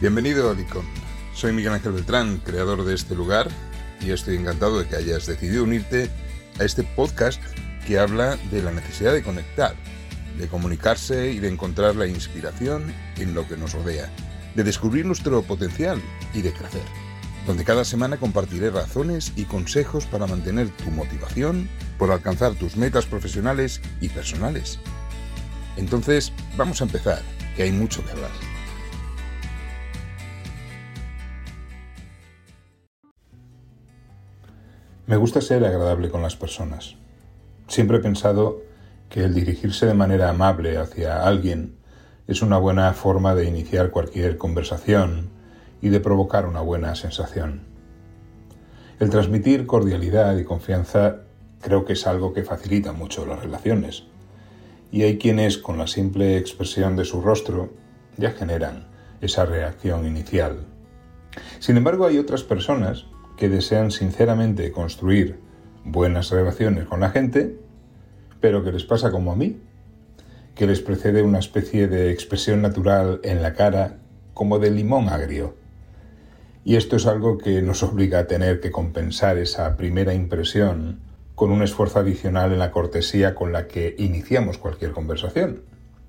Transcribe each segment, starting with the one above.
Bienvenido a Licon. Soy Miguel Ángel Beltrán, creador de este lugar, y estoy encantado de que hayas decidido unirte a este podcast que habla de la necesidad de conectar, de comunicarse y de encontrar la inspiración en lo que nos rodea, de descubrir nuestro potencial y de crecer, donde cada semana compartiré razones y consejos para mantener tu motivación por alcanzar tus metas profesionales y personales. Entonces, vamos a empezar, que hay mucho que hablar. Me gusta ser agradable con las personas. Siempre he pensado que el dirigirse de manera amable hacia alguien es una buena forma de iniciar cualquier conversación y de provocar una buena sensación. El transmitir cordialidad y confianza creo que es algo que facilita mucho las relaciones. Y hay quienes con la simple expresión de su rostro ya generan esa reacción inicial. Sin embargo, hay otras personas que desean sinceramente construir buenas relaciones con la gente, pero que les pasa como a mí, que les precede una especie de expresión natural en la cara como de limón agrio. Y esto es algo que nos obliga a tener que compensar esa primera impresión con un esfuerzo adicional en la cortesía con la que iniciamos cualquier conversación,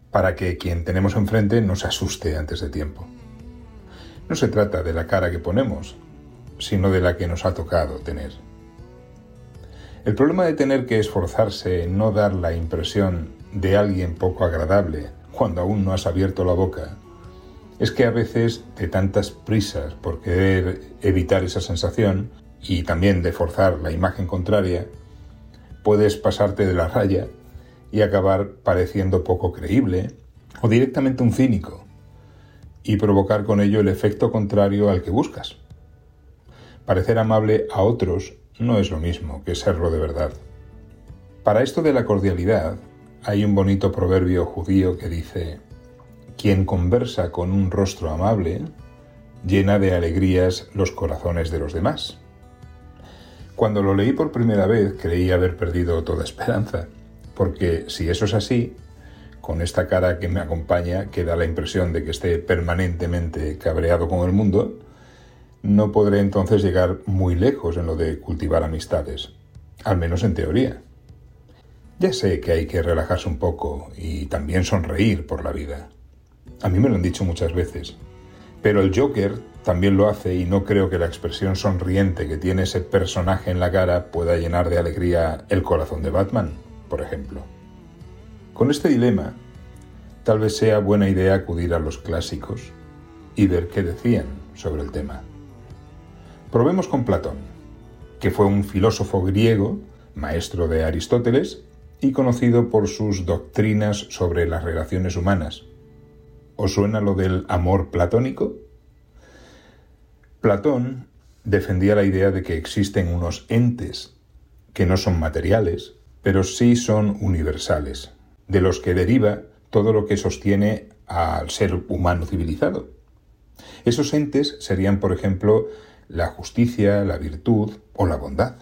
para que quien tenemos enfrente no se asuste antes de tiempo. No se trata de la cara que ponemos, sino de la que nos ha tocado tener. El problema de tener que esforzarse en no dar la impresión de alguien poco agradable cuando aún no has abierto la boca es que a veces de tantas prisas por querer evitar esa sensación y también de forzar la imagen contraria, puedes pasarte de la raya y acabar pareciendo poco creíble o directamente un cínico y provocar con ello el efecto contrario al que buscas. Parecer amable a otros no es lo mismo que serlo de verdad. Para esto de la cordialidad, hay un bonito proverbio judío que dice, quien conversa con un rostro amable, llena de alegrías los corazones de los demás. Cuando lo leí por primera vez creí haber perdido toda esperanza, porque si eso es así, con esta cara que me acompaña, que da la impresión de que esté permanentemente cabreado con el mundo, no podré entonces llegar muy lejos en lo de cultivar amistades, al menos en teoría. Ya sé que hay que relajarse un poco y también sonreír por la vida. A mí me lo han dicho muchas veces. Pero el Joker también lo hace y no creo que la expresión sonriente que tiene ese personaje en la cara pueda llenar de alegría el corazón de Batman, por ejemplo. Con este dilema, tal vez sea buena idea acudir a los clásicos y ver qué decían sobre el tema. Probemos con Platón, que fue un filósofo griego, maestro de Aristóteles y conocido por sus doctrinas sobre las relaciones humanas. ¿Os suena lo del amor platónico? Platón defendía la idea de que existen unos entes que no son materiales, pero sí son universales, de los que deriva todo lo que sostiene al ser humano civilizado. Esos entes serían, por ejemplo, la justicia, la virtud o la bondad.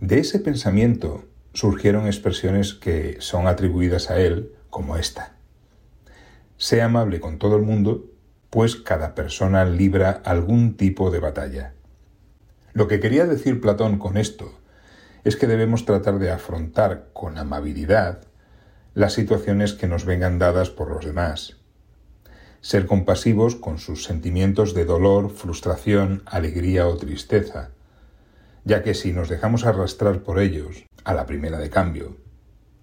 De ese pensamiento surgieron expresiones que son atribuidas a él como esta. Sea amable con todo el mundo, pues cada persona libra algún tipo de batalla. Lo que quería decir Platón con esto es que debemos tratar de afrontar con amabilidad las situaciones que nos vengan dadas por los demás, ser compasivos con sus sentimientos de dolor, frustración, alegría o tristeza, ya que si nos dejamos arrastrar por ellos a la primera de cambio,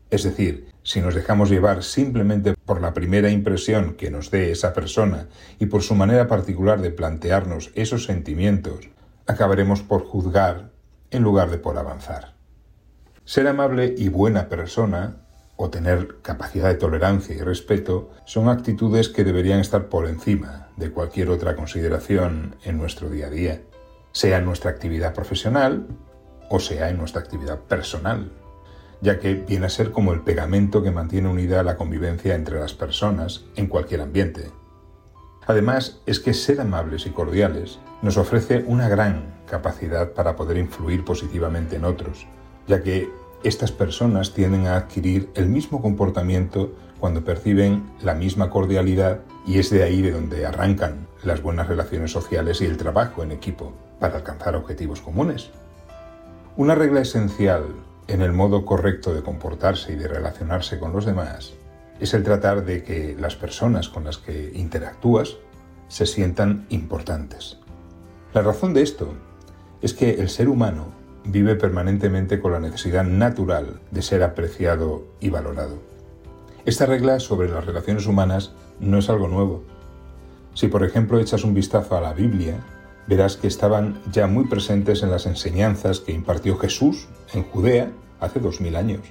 es decir, si nos dejamos llevar simplemente por la primera impresión que nos dé esa persona y por su manera particular de plantearnos esos sentimientos, acabaremos por juzgar en lugar de por avanzar. Ser amable y buena persona o tener capacidad de tolerancia y respeto son actitudes que deberían estar por encima de cualquier otra consideración en nuestro día a día, sea en nuestra actividad profesional o sea en nuestra actividad personal, ya que viene a ser como el pegamento que mantiene unida la convivencia entre las personas en cualquier ambiente. Además, es que ser amables y cordiales nos ofrece una gran capacidad para poder influir positivamente en otros, ya que estas personas tienden a adquirir el mismo comportamiento cuando perciben la misma cordialidad Y es de ahí de donde arrancan las buenas relaciones sociales y el trabajo en equipo para alcanzar objetivos comunes. Una regla esencial en el modo correcto de comportarse y de relacionarse con los demás es el tratar de que las personas con las que interactúas se sientan importantes. La razón de esto es que el ser humano vive permanentemente con la necesidad natural de ser apreciado y valorado. Esta regla sobre las relaciones humanas no es algo nuevo. Si por ejemplo echas un vistazo a la Biblia, verás que estaban ya muy presentes en las enseñanzas que impartió Jesús en Judea hace dos mil años,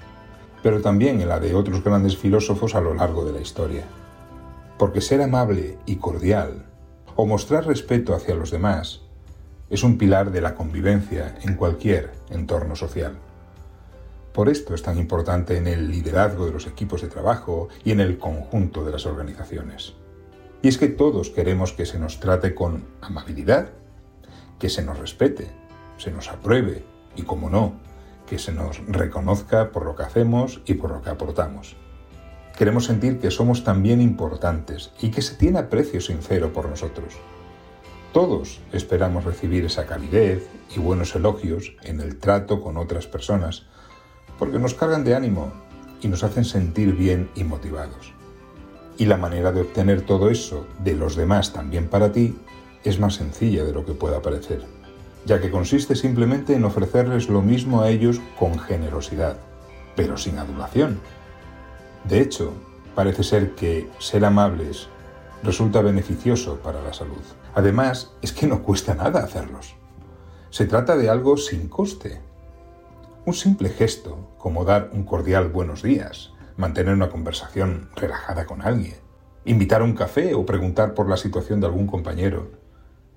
pero también en la de otros grandes filósofos a lo largo de la historia. Porque ser amable y cordial, o mostrar respeto hacia los demás, es un pilar de la convivencia en cualquier entorno social. Por esto es tan importante en el liderazgo de los equipos de trabajo y en el conjunto de las organizaciones. Y es que todos queremos que se nos trate con amabilidad, que se nos respete, se nos apruebe y, como no, que se nos reconozca por lo que hacemos y por lo que aportamos. Queremos sentir que somos también importantes y que se tiene aprecio sincero por nosotros. Todos esperamos recibir esa calidez y buenos elogios en el trato con otras personas, porque nos cargan de ánimo y nos hacen sentir bien y motivados. Y la manera de obtener todo eso de los demás también para ti es más sencilla de lo que pueda parecer, ya que consiste simplemente en ofrecerles lo mismo a ellos con generosidad, pero sin adulación. De hecho, parece ser que ser amables resulta beneficioso para la salud. Además, es que no cuesta nada hacerlos. Se trata de algo sin coste, un simple gesto, como dar un cordial buenos días, mantener una conversación relajada con alguien, invitar a un café o preguntar por la situación de algún compañero,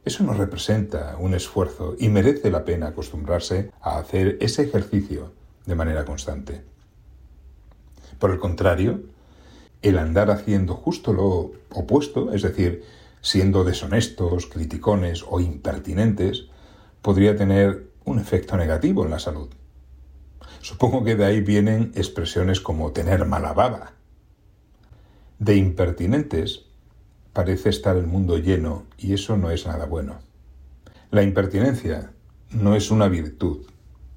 eso no representa un esfuerzo y merece la pena acostumbrarse a hacer ese ejercicio de manera constante. Por el contrario, el andar haciendo justo lo opuesto, es decir, siendo deshonestos, criticones o impertinentes, podría tener un efecto negativo en la salud. Supongo que de ahí vienen expresiones como tener mala baba. De impertinentes parece estar el mundo lleno y eso no es nada bueno. La impertinencia no es una virtud,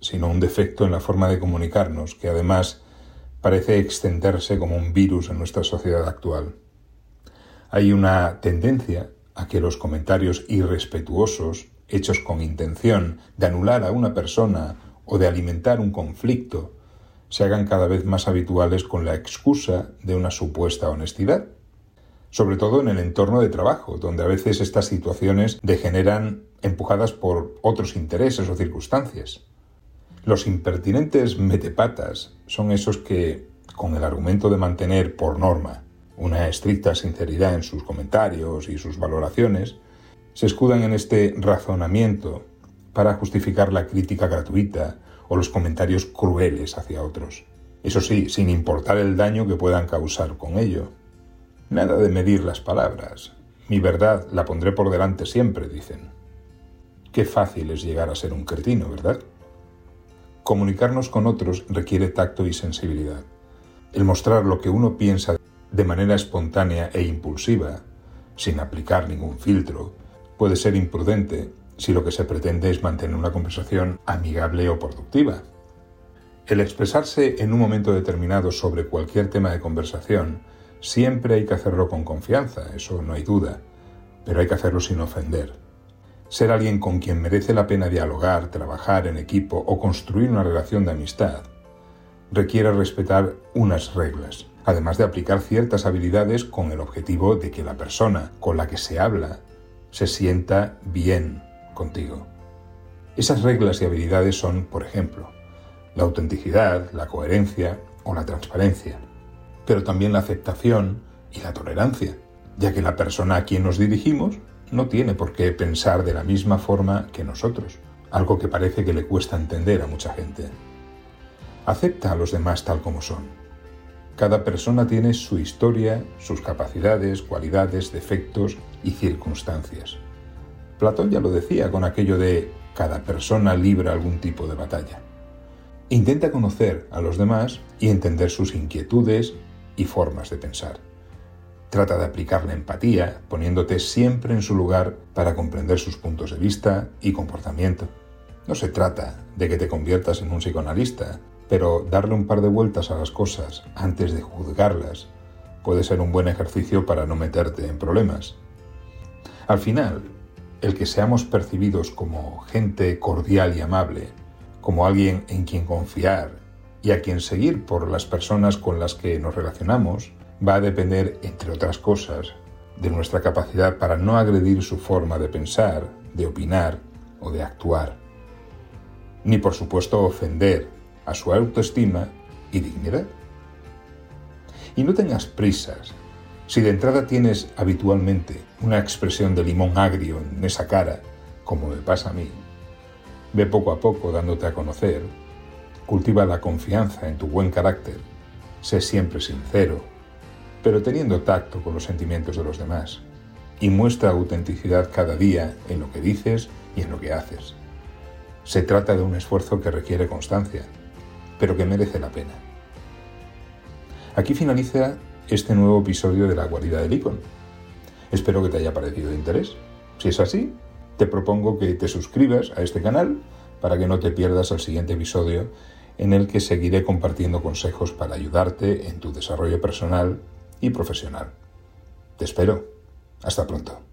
sino un defecto en la forma de comunicarnos que además parece extenderse como un virus en nuestra sociedad actual. Hay una tendencia a que los comentarios irrespetuosos, hechos con intención de anular a una persona o de alimentar un conflicto se hagan cada vez más habituales con la excusa de una supuesta honestidad, sobre todo en el entorno de trabajo, donde a veces estas situaciones degeneran empujadas por otros intereses o circunstancias. Los impertinentes metepatas son esos que, con el argumento de mantener por norma una estricta sinceridad en sus comentarios y sus valoraciones, se escudan en este razonamiento para justificar la crítica gratuita o los comentarios crueles hacia otros. Eso sí, sin importar el daño que puedan causar con ello. Nada de medir las palabras. Mi verdad la pondré por delante siempre, dicen. Qué fácil es llegar a ser un cretino, ¿verdad? Comunicarnos con otros requiere tacto y sensibilidad. El mostrar lo que uno piensa de manera espontánea e impulsiva, sin aplicar ningún filtro, puede ser imprudente si lo que se pretende es mantener una conversación amigable o productiva. El expresarse en un momento determinado sobre cualquier tema de conversación siempre hay que hacerlo con confianza, eso no hay duda, pero hay que hacerlo sin ofender. Ser alguien con quien merece la pena dialogar, trabajar en equipo o construir una relación de amistad requiere respetar unas reglas, además de aplicar ciertas habilidades con el objetivo de que la persona con la que se habla se sienta bien contigo. Esas reglas y habilidades son, por ejemplo, la autenticidad, la coherencia o la transparencia, pero también la aceptación y la tolerancia, ya que la persona a quien nos dirigimos no tiene por qué pensar de la misma forma que nosotros, algo que parece que le cuesta entender a mucha gente. Acepta a los demás tal como son. Cada persona tiene su historia, sus capacidades, cualidades, defectos y circunstancias. Platón ya lo decía con aquello de cada persona libra algún tipo de batalla. Intenta conocer a los demás y entender sus inquietudes y formas de pensar. Trata de aplicar la empatía, poniéndote siempre en su lugar para comprender sus puntos de vista y comportamiento. No se trata de que te conviertas en un psicoanalista, pero darle un par de vueltas a las cosas antes de juzgarlas puede ser un buen ejercicio para no meterte en problemas. Al final, el que seamos percibidos como gente cordial y amable, como alguien en quien confiar y a quien seguir por las personas con las que nos relacionamos, va a depender, entre otras cosas, de nuestra capacidad para no agredir su forma de pensar, de opinar o de actuar. Ni por supuesto ofender a su autoestima y dignidad. Y no tengas prisas. Si de entrada tienes habitualmente una expresión de limón agrio en esa cara, como me pasa a mí, ve poco a poco dándote a conocer, cultiva la confianza en tu buen carácter, sé siempre sincero, pero teniendo tacto con los sentimientos de los demás, y muestra autenticidad cada día en lo que dices y en lo que haces. Se trata de un esfuerzo que requiere constancia, pero que merece la pena. Aquí finaliza este nuevo episodio de la guarida del Icon. Espero que te haya parecido de interés. Si es así, te propongo que te suscribas a este canal para que no te pierdas el siguiente episodio en el que seguiré compartiendo consejos para ayudarte en tu desarrollo personal y profesional. Te espero. Hasta pronto.